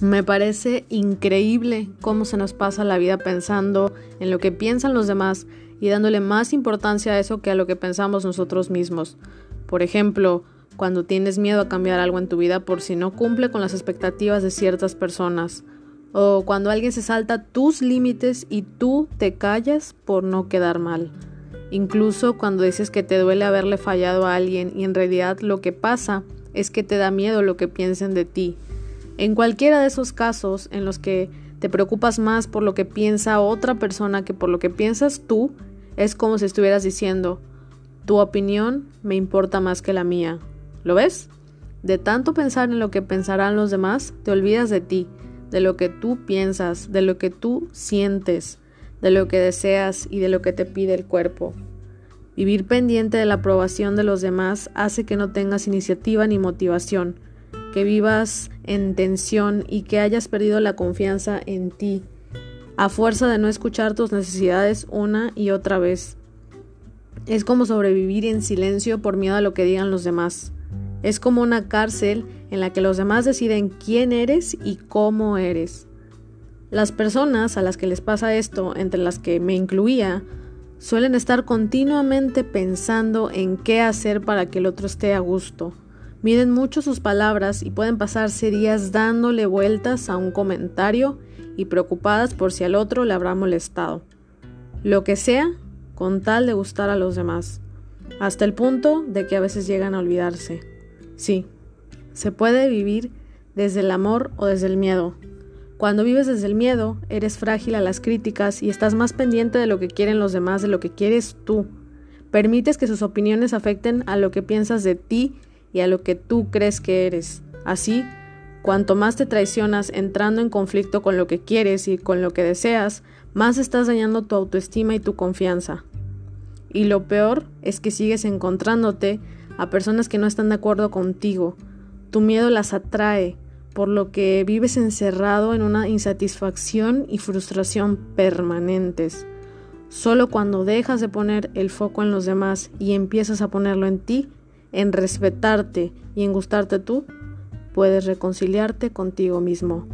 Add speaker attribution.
Speaker 1: Me parece increíble cómo se nos pasa la vida pensando en lo que piensan los demás y dándole más importancia a eso que a lo que pensamos nosotros mismos. Por ejemplo, cuando tienes miedo a cambiar algo en tu vida por si no cumple con las expectativas de ciertas personas, o cuando alguien se salta tus límites y tú te callas por no quedar mal. Incluso cuando dices que te duele haberle fallado a alguien y en realidad lo que pasa es que te da miedo lo que piensen de ti en cualquiera de esos casos en los que te preocupas más por lo que piensa otra persona que por lo que piensas tú, es como si estuvieras diciendo, tu opinión me importa más que la mía. ¿Lo ves? De tanto pensar en lo que pensarán los demás, te olvidas de ti, de lo que tú piensas, de lo que tú sientes, de lo que deseas y de lo que te pide el cuerpo. Vivir pendiente de la aprobación de los demás hace que no tengas iniciativa ni motivación, que vivas en tensión y que hayas perdido la confianza en ti, a fuerza de no escuchar tus necesidades una y otra vez. Es como sobrevivir en silencio por miedo a lo que digan los demás. Es como una cárcel en la que los demás deciden quién eres y cómo eres. Las personas a las que les pasa esto, entre las que me incluía, suelen estar continuamente pensando en qué hacer para que el otro esté a gusto Miden mucho sus palabras y pueden pasarse días dándole vueltas a un comentario y preocupadas por si al otro le habrá molestado. Lo que sea, con tal de gustar a los demás, hasta el punto de que a veces llegan a olvidarse. Sí, se puede vivir desde el amor o desde el miedo. Cuando vives desde el miedo, eres frágil a las críticas y estás más pendiente de lo que quieren los demás de lo que quieres tú. Permites que sus opiniones afecten a lo que piensas de ti y a lo que tú crees que eres. Así, cuanto más te traicionas entrando en conflicto con lo que quieres y con lo que deseas, más estás dañando tu autoestima y tu confianza. Y lo peor es que sigues encontrándote a personas que no están de acuerdo contigo. Tu miedo las atrae, por lo que vives encerrado en una insatisfacción y frustración permanentes. Solo cuando dejas de poner el foco en los demás y empiezas a ponerlo en ti, en respetarte y en gustarte tú, puedes reconciliarte contigo mismo.